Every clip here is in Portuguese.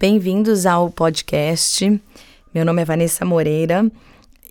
Bem-vindos ao podcast. Meu nome é Vanessa Moreira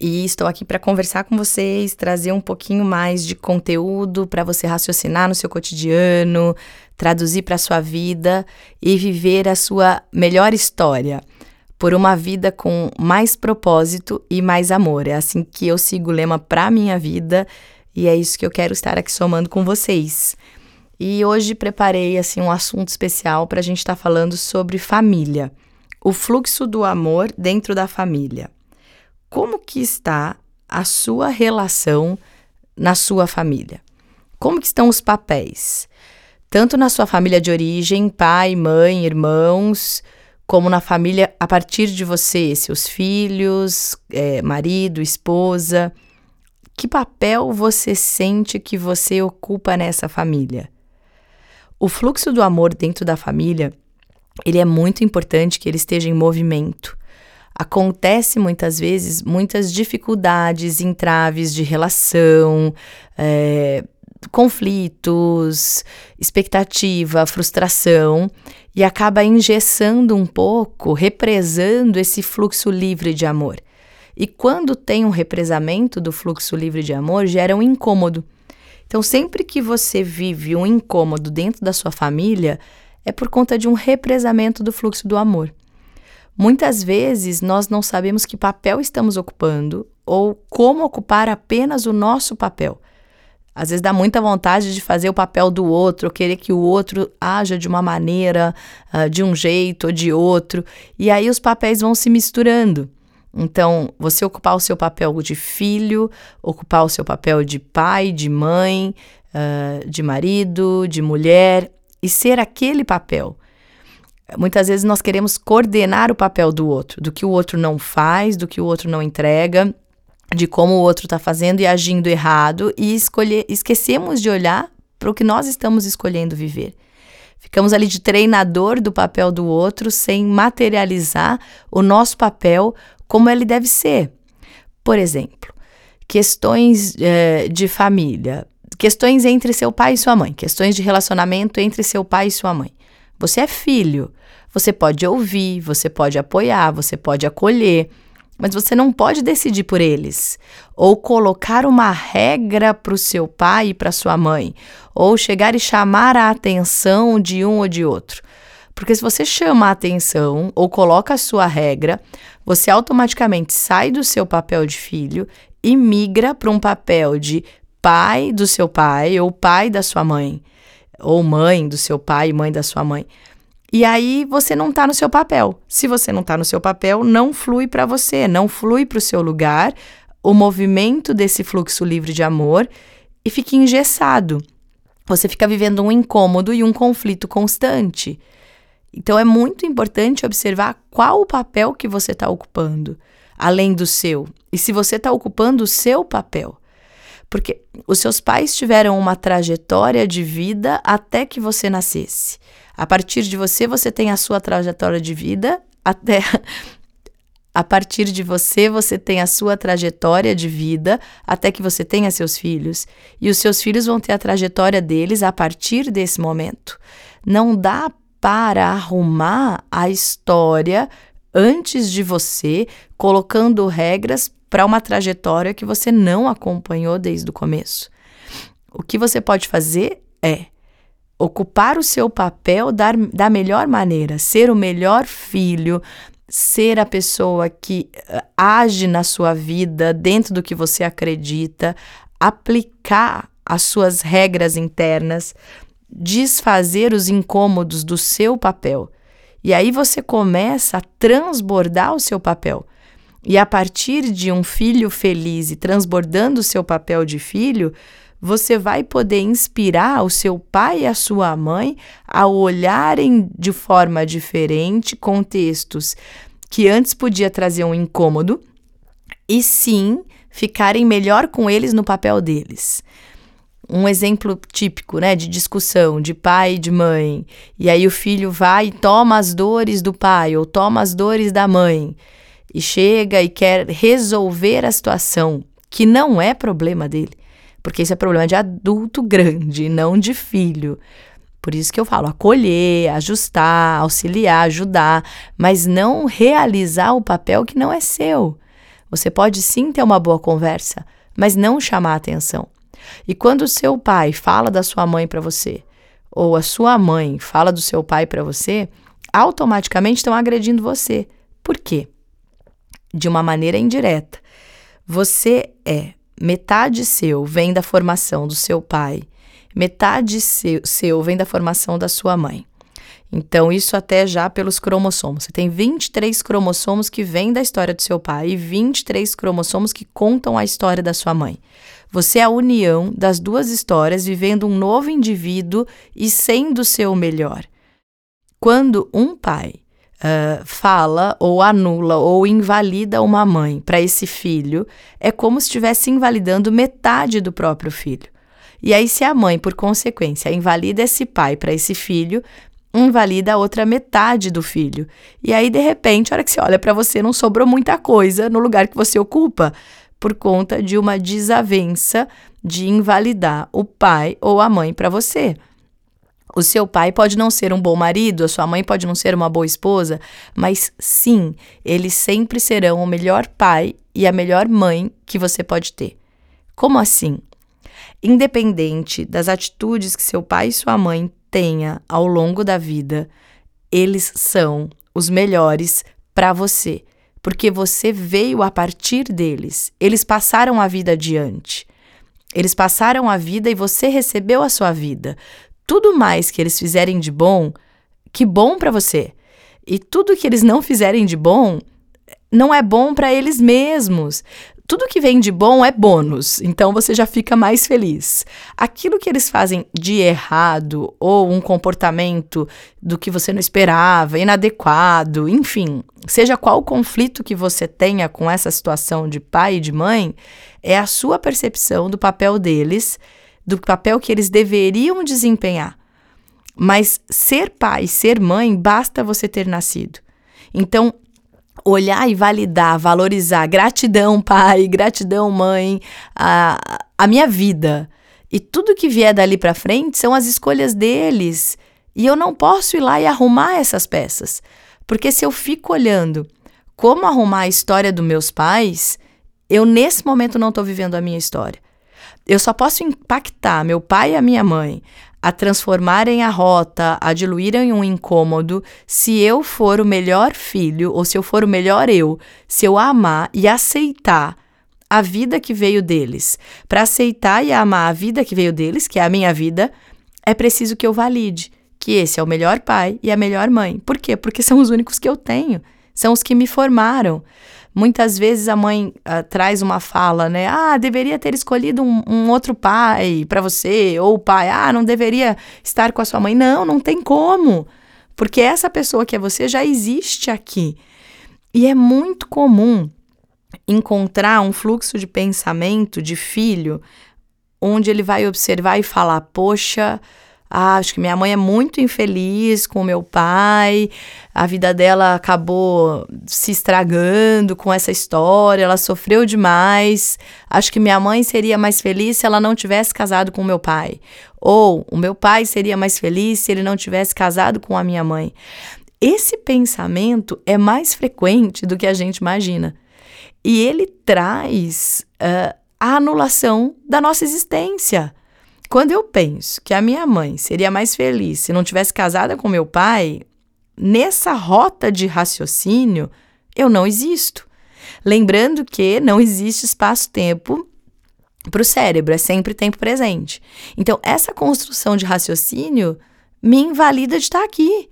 e estou aqui para conversar com vocês, trazer um pouquinho mais de conteúdo para você raciocinar no seu cotidiano, traduzir para a sua vida e viver a sua melhor história por uma vida com mais propósito e mais amor. É assim que eu sigo o lema para minha vida e é isso que eu quero estar aqui somando com vocês. E hoje preparei assim um assunto especial para a gente estar tá falando sobre família, o fluxo do amor dentro da família. Como que está a sua relação na sua família? Como que estão os papéis? Tanto na sua família de origem, pai, mãe, irmãos, como na família a partir de você, seus filhos, é, marido, esposa. Que papel você sente que você ocupa nessa família? O fluxo do amor dentro da família, ele é muito importante que ele esteja em movimento. Acontece muitas vezes muitas dificuldades, entraves de relação, é, conflitos, expectativa, frustração e acaba engessando um pouco, represando esse fluxo livre de amor. E quando tem um represamento do fluxo livre de amor, gera um incômodo. Então, sempre que você vive um incômodo dentro da sua família, é por conta de um represamento do fluxo do amor. Muitas vezes nós não sabemos que papel estamos ocupando ou como ocupar apenas o nosso papel. Às vezes dá muita vontade de fazer o papel do outro, querer que o outro haja de uma maneira, uh, de um jeito ou de outro, e aí os papéis vão se misturando. Então, você ocupar o seu papel de filho, ocupar o seu papel de pai, de mãe, uh, de marido, de mulher, e ser aquele papel. Muitas vezes nós queremos coordenar o papel do outro, do que o outro não faz, do que o outro não entrega, de como o outro está fazendo e agindo errado, e escolher, esquecemos de olhar para o que nós estamos escolhendo viver. Ficamos ali de treinador do papel do outro sem materializar o nosso papel como ele deve ser. Por exemplo, questões é, de família, questões entre seu pai e sua mãe, questões de relacionamento entre seu pai e sua mãe. Você é filho, você pode ouvir, você pode apoiar, você pode acolher, mas você não pode decidir por eles, ou colocar uma regra para o seu pai e para sua mãe, ou chegar e chamar a atenção de um ou de outro. Porque se você chama a atenção ou coloca a sua regra, você automaticamente sai do seu papel de filho e migra para um papel de pai do seu pai ou pai da sua mãe, ou mãe do seu pai mãe da sua mãe. E aí você não está no seu papel. Se você não está no seu papel, não flui para você, não flui para o seu lugar o movimento desse fluxo livre de amor e fica engessado. Você fica vivendo um incômodo e um conflito constante. Então é muito importante observar qual o papel que você está ocupando, além do seu, e se você está ocupando o seu papel. Porque os seus pais tiveram uma trajetória de vida até que você nascesse. A partir de você, você tem a sua trajetória de vida até. A partir de você, você tem a sua trajetória de vida até que você tenha seus filhos. E os seus filhos vão ter a trajetória deles a partir desse momento. Não dá para arrumar a história antes de você, colocando regras para uma trajetória que você não acompanhou desde o começo. O que você pode fazer é ocupar o seu papel da, da melhor maneira, ser o melhor filho, ser a pessoa que uh, age na sua vida dentro do que você acredita, aplicar as suas regras internas, desfazer os incômodos do seu papel. E aí você começa a transbordar o seu papel. E a partir de um filho feliz e transbordando o seu papel de filho, você vai poder inspirar o seu pai e a sua mãe a olharem de forma diferente contextos que antes podia trazer um incômodo e sim ficarem melhor com eles no papel deles um exemplo típico, né, de discussão de pai e de mãe. E aí o filho vai e toma as dores do pai ou toma as dores da mãe e chega e quer resolver a situação, que não é problema dele, porque isso é problema de adulto grande, não de filho. Por isso que eu falo acolher, ajustar, auxiliar, ajudar, mas não realizar o papel que não é seu. Você pode sim ter uma boa conversa, mas não chamar atenção. E quando o seu pai fala da sua mãe para você, ou a sua mãe fala do seu pai para você, automaticamente estão agredindo você. Por quê? De uma maneira indireta. Você é metade seu vem da formação do seu pai, metade seu, seu vem da formação da sua mãe. Então, isso até já pelos cromossomos. Você tem 23 cromossomos que vêm da história do seu pai e 23 cromossomos que contam a história da sua mãe. Você é a união das duas histórias, vivendo um novo indivíduo e sendo seu melhor. Quando um pai uh, fala ou anula ou invalida uma mãe para esse filho, é como se estivesse invalidando metade do próprio filho. E aí, se a mãe, por consequência, invalida esse pai para esse filho, invalida a outra metade do filho. E aí, de repente, a hora que você olha para você, não sobrou muita coisa no lugar que você ocupa, por conta de uma desavença de invalidar o pai ou a mãe para você. O seu pai pode não ser um bom marido, a sua mãe pode não ser uma boa esposa, mas sim, eles sempre serão o melhor pai e a melhor mãe que você pode ter. Como assim? Independente das atitudes que seu pai e sua mãe tenha ao longo da vida, eles são os melhores para você, porque você veio a partir deles. Eles passaram a vida adiante. Eles passaram a vida e você recebeu a sua vida tudo mais que eles fizerem de bom, que bom para você. E tudo que eles não fizerem de bom, não é bom para eles mesmos. Tudo que vem de bom é bônus, então você já fica mais feliz. Aquilo que eles fazem de errado ou um comportamento do que você não esperava, inadequado, enfim, seja qual conflito que você tenha com essa situação de pai e de mãe, é a sua percepção do papel deles do papel que eles deveriam desempenhar. Mas ser pai, ser mãe, basta você ter nascido. Então, olhar e validar, valorizar, gratidão, pai, gratidão, mãe, a, a minha vida. E tudo que vier dali para frente são as escolhas deles. E eu não posso ir lá e arrumar essas peças. Porque se eu fico olhando como arrumar a história dos meus pais, eu nesse momento não estou vivendo a minha história. Eu só posso impactar meu pai e a minha mãe a transformarem a rota, a diluírem um incômodo, se eu for o melhor filho ou se eu for o melhor eu, se eu amar e aceitar a vida que veio deles. Para aceitar e amar a vida que veio deles, que é a minha vida, é preciso que eu valide que esse é o melhor pai e a melhor mãe. Por quê? Porque são os únicos que eu tenho, são os que me formaram. Muitas vezes a mãe uh, traz uma fala, né? Ah, deveria ter escolhido um, um outro pai para você, ou o pai, ah, não deveria estar com a sua mãe. Não, não tem como, porque essa pessoa que é você já existe aqui. E é muito comum encontrar um fluxo de pensamento de filho onde ele vai observar e falar: Poxa, ah, acho que minha mãe é muito infeliz com meu pai, a vida dela acabou se estragando com essa história, ela sofreu demais. Acho que minha mãe seria mais feliz se ela não tivesse casado com meu pai. Ou o meu pai seria mais feliz se ele não tivesse casado com a minha mãe. Esse pensamento é mais frequente do que a gente imagina. E ele traz uh, a anulação da nossa existência. Quando eu penso que a minha mãe seria mais feliz se não tivesse casada com meu pai, nessa rota de raciocínio, eu não existo. Lembrando que não existe espaço-tempo para o cérebro, é sempre tempo presente. Então, essa construção de raciocínio me invalida de estar aqui.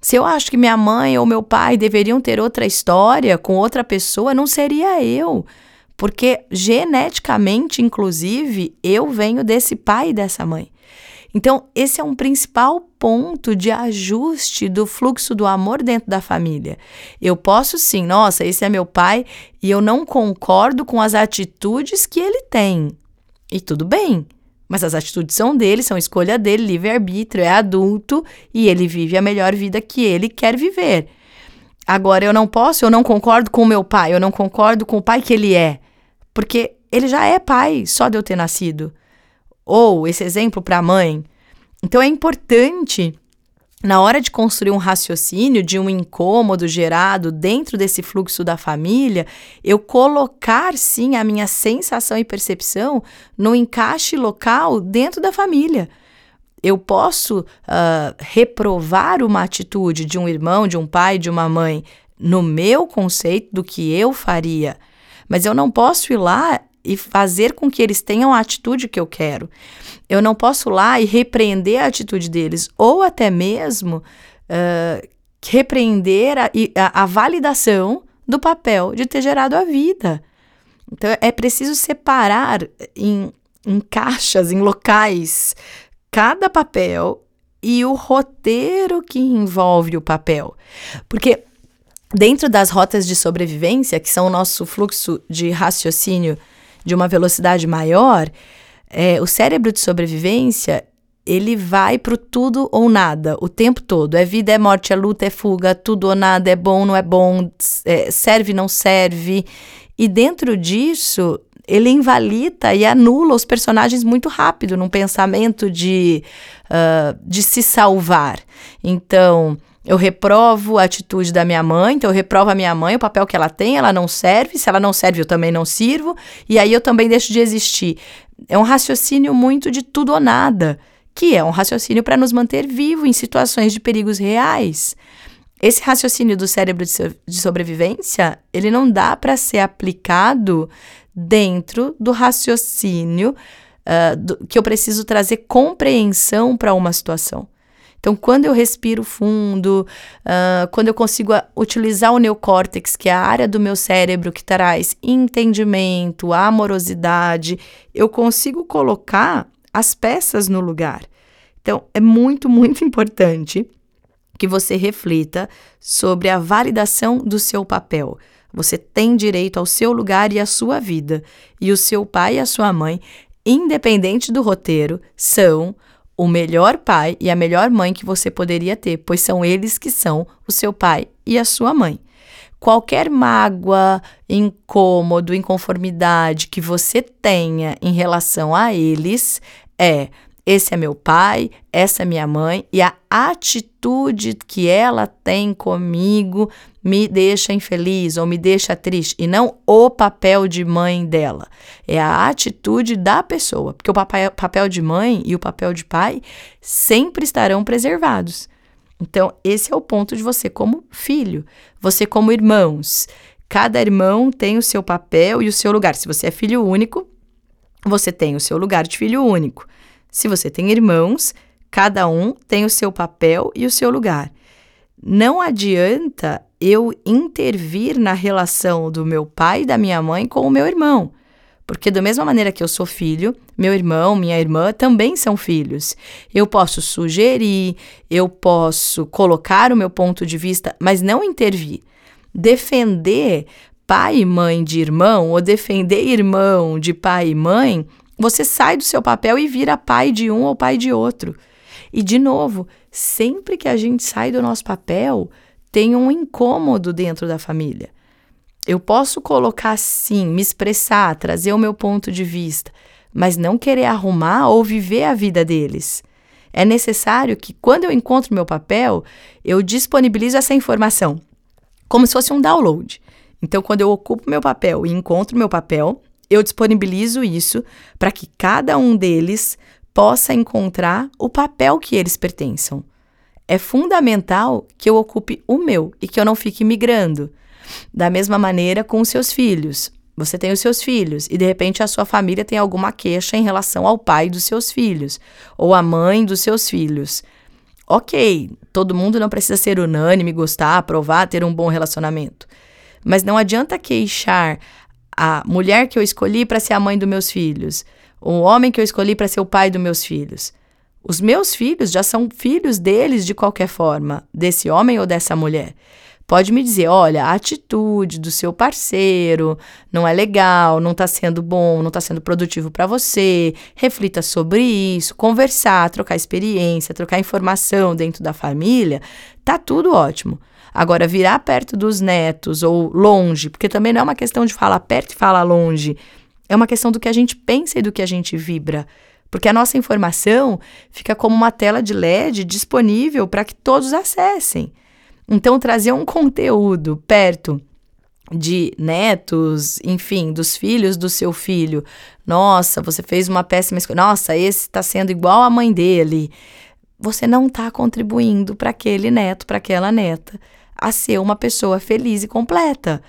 Se eu acho que minha mãe ou meu pai deveriam ter outra história com outra pessoa, não seria eu. Porque geneticamente, inclusive, eu venho desse pai e dessa mãe. Então, esse é um principal ponto de ajuste do fluxo do amor dentro da família. Eu posso sim, nossa, esse é meu pai e eu não concordo com as atitudes que ele tem. E tudo bem, mas as atitudes são dele, são escolha dele, livre-arbítrio, é adulto e ele vive a melhor vida que ele quer viver. Agora, eu não posso, eu não concordo com o meu pai, eu não concordo com o pai que ele é. Porque ele já é pai, só de eu ter nascido. Ou esse exemplo para a mãe. Então é importante na hora de construir um raciocínio de um incômodo gerado dentro desse fluxo da família, eu colocar sim a minha sensação e percepção no encaixe local dentro da família. Eu posso uh, reprovar uma atitude de um irmão, de um pai, de uma mãe, no meu conceito do que eu faria, mas eu não posso ir lá e fazer com que eles tenham a atitude que eu quero. Eu não posso ir lá e repreender a atitude deles, ou até mesmo uh, repreender a, a, a validação do papel de ter gerado a vida. Então é preciso separar em, em caixas, em locais, cada papel e o roteiro que envolve o papel. Porque dentro das rotas de sobrevivência, que são o nosso fluxo de raciocínio de uma velocidade maior, é, o cérebro de sobrevivência ele vai pro tudo ou nada o tempo todo. É vida, é morte, é luta, é fuga, tudo ou nada, é bom, não é bom, é, serve, não serve. E dentro disso, ele invalida e anula os personagens muito rápido num pensamento de, uh, de se salvar. Então, eu reprovo a atitude da minha mãe, então eu reprovo a minha mãe, o papel que ela tem, ela não serve, se ela não serve, eu também não sirvo, e aí eu também deixo de existir. É um raciocínio muito de tudo ou nada, que é um raciocínio para nos manter vivos em situações de perigos reais. Esse raciocínio do cérebro de sobrevivência, ele não dá para ser aplicado dentro do raciocínio uh, do, que eu preciso trazer compreensão para uma situação. Então, quando eu respiro fundo, uh, quando eu consigo utilizar o neocórtex, que é a área do meu cérebro que traz entendimento, amorosidade, eu consigo colocar as peças no lugar. Então, é muito, muito importante que você reflita sobre a validação do seu papel. Você tem direito ao seu lugar e à sua vida. E o seu pai e a sua mãe, independente do roteiro, são o melhor pai e a melhor mãe que você poderia ter, pois são eles que são o seu pai e a sua mãe. Qualquer mágoa, incômodo, inconformidade que você tenha em relação a eles é esse é meu pai, essa é minha mãe, e a atitude que ela tem comigo me deixa infeliz ou me deixa triste, e não o papel de mãe dela. É a atitude da pessoa, porque o papel, de mãe e o papel de pai sempre estarão preservados. Então, esse é o ponto de você como filho, você como irmãos. Cada irmão tem o seu papel e o seu lugar. Se você é filho único, você tem o seu lugar de filho único. Se você tem irmãos, cada um tem o seu papel e o seu lugar. Não adianta eu intervir na relação do meu pai e da minha mãe com o meu irmão. Porque, da mesma maneira que eu sou filho, meu irmão, minha irmã também são filhos. Eu posso sugerir, eu posso colocar o meu ponto de vista, mas não intervir. Defender pai e mãe de irmão, ou defender irmão de pai e mãe, você sai do seu papel e vira pai de um ou pai de outro. E, de novo, sempre que a gente sai do nosso papel, tem um incômodo dentro da família. Eu posso colocar sim, me expressar, trazer o meu ponto de vista, mas não querer arrumar ou viver a vida deles. É necessário que, quando eu encontro meu papel, eu disponibilizo essa informação, como se fosse um download. Então, quando eu ocupo meu papel e encontro meu papel, eu disponibilizo isso para que cada um deles possa encontrar o papel que eles pertençam. É fundamental que eu ocupe o meu e que eu não fique migrando. Da mesma maneira com os seus filhos. Você tem os seus filhos e de repente a sua família tem alguma queixa em relação ao pai dos seus filhos ou à mãe dos seus filhos. Ok, todo mundo não precisa ser unânime, gostar, aprovar, ter um bom relacionamento. Mas não adianta queixar a mulher que eu escolhi para ser a mãe dos meus filhos, o homem que eu escolhi para ser o pai dos meus filhos. Os meus filhos já são filhos deles de qualquer forma, desse homem ou dessa mulher. Pode me dizer, olha, a atitude do seu parceiro não é legal, não está sendo bom, não está sendo produtivo para você. Reflita sobre isso, conversar, trocar experiência, trocar informação dentro da família, tá tudo ótimo. Agora, virar perto dos netos ou longe, porque também não é uma questão de falar perto e falar longe, é uma questão do que a gente pensa e do que a gente vibra. Porque a nossa informação fica como uma tela de LED disponível para que todos acessem. Então, trazer um conteúdo perto de netos, enfim, dos filhos do seu filho. Nossa, você fez uma péssima escolha. Nossa, esse está sendo igual a mãe dele. Você não está contribuindo para aquele neto, para aquela neta, a ser uma pessoa feliz e completa.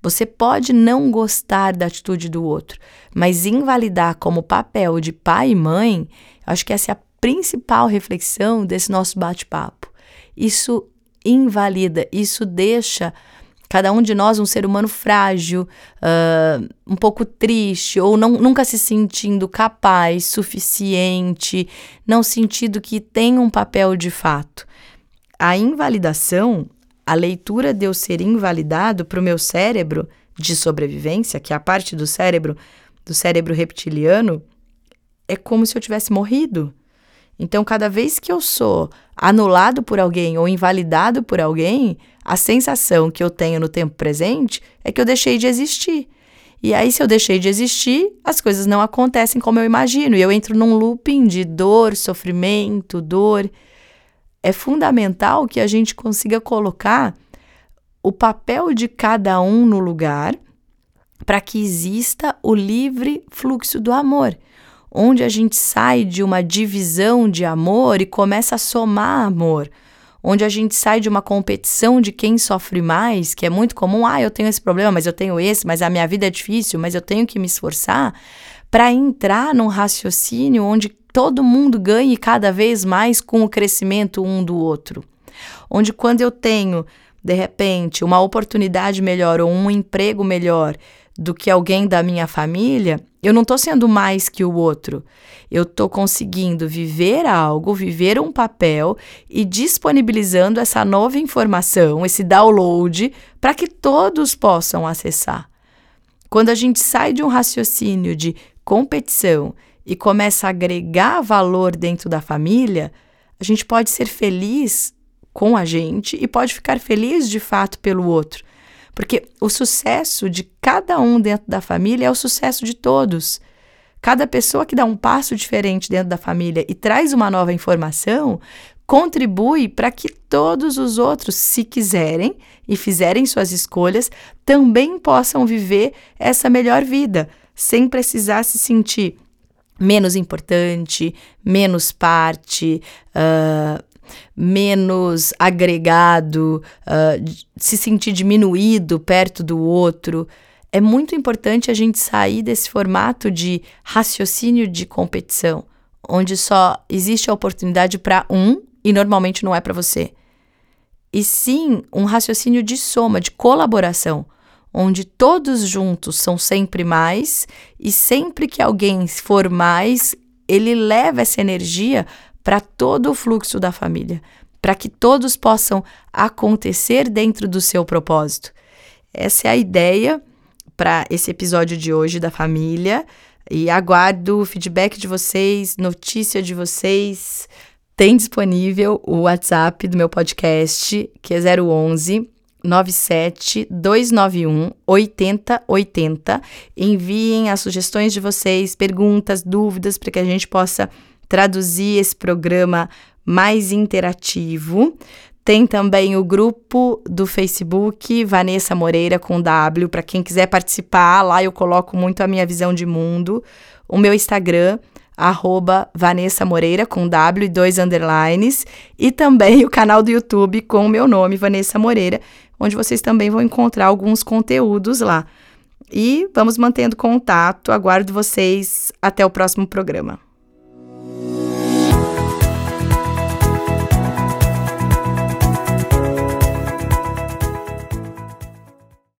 Você pode não gostar da atitude do outro, mas invalidar como papel de pai e mãe, acho que essa é a principal reflexão desse nosso bate-papo. Isso invalida, isso deixa cada um de nós um ser humano frágil, uh, um pouco triste, ou não, nunca se sentindo capaz, suficiente, não sentindo que tem um papel de fato. A invalidação a leitura de eu ser invalidado para o meu cérebro de sobrevivência, que é a parte do cérebro, do cérebro reptiliano, é como se eu tivesse morrido. Então, cada vez que eu sou anulado por alguém ou invalidado por alguém, a sensação que eu tenho no tempo presente é que eu deixei de existir. E aí, se eu deixei de existir, as coisas não acontecem como eu imagino. E eu entro num looping de dor, sofrimento, dor é fundamental que a gente consiga colocar o papel de cada um no lugar para que exista o livre fluxo do amor, onde a gente sai de uma divisão de amor e começa a somar amor, onde a gente sai de uma competição de quem sofre mais, que é muito comum, ah, eu tenho esse problema, mas eu tenho esse, mas a minha vida é difícil, mas eu tenho que me esforçar, para entrar num raciocínio onde todo mundo ganhe cada vez mais com o crescimento um do outro. Onde quando eu tenho, de repente, uma oportunidade melhor ou um emprego melhor do que alguém da minha família, eu não estou sendo mais que o outro. Eu estou conseguindo viver algo, viver um papel e disponibilizando essa nova informação, esse download, para que todos possam acessar. Quando a gente sai de um raciocínio de competição e começa a agregar valor dentro da família, a gente pode ser feliz com a gente e pode ficar feliz de fato pelo outro. Porque o sucesso de cada um dentro da família é o sucesso de todos. Cada pessoa que dá um passo diferente dentro da família e traz uma nova informação contribui para que todos os outros, se quiserem e fizerem suas escolhas, também possam viver essa melhor vida, sem precisar se sentir menos importante, menos parte, uh, menos agregado, uh, se sentir diminuído perto do outro. É muito importante a gente sair desse formato de raciocínio de competição, onde só existe a oportunidade para um e normalmente não é para você. E sim um raciocínio de soma, de colaboração, onde todos juntos são sempre mais e sempre que alguém for mais, ele leva essa energia para todo o fluxo da família, para que todos possam acontecer dentro do seu propósito. Essa é a ideia para esse episódio de hoje da família e aguardo o feedback de vocês, notícia de vocês. Tem disponível o WhatsApp do meu podcast, que é 011 97 291 8080. Enviem as sugestões de vocês, perguntas, dúvidas, para que a gente possa traduzir esse programa mais interativo. Tem também o grupo do Facebook Vanessa Moreira com W, para quem quiser participar. Lá eu coloco muito a minha visão de mundo. O meu Instagram arroba Vanessa Moreira, com W e dois underlines, e também o canal do YouTube com o meu nome, Vanessa Moreira, onde vocês também vão encontrar alguns conteúdos lá. E vamos mantendo contato. Aguardo vocês até o próximo programa.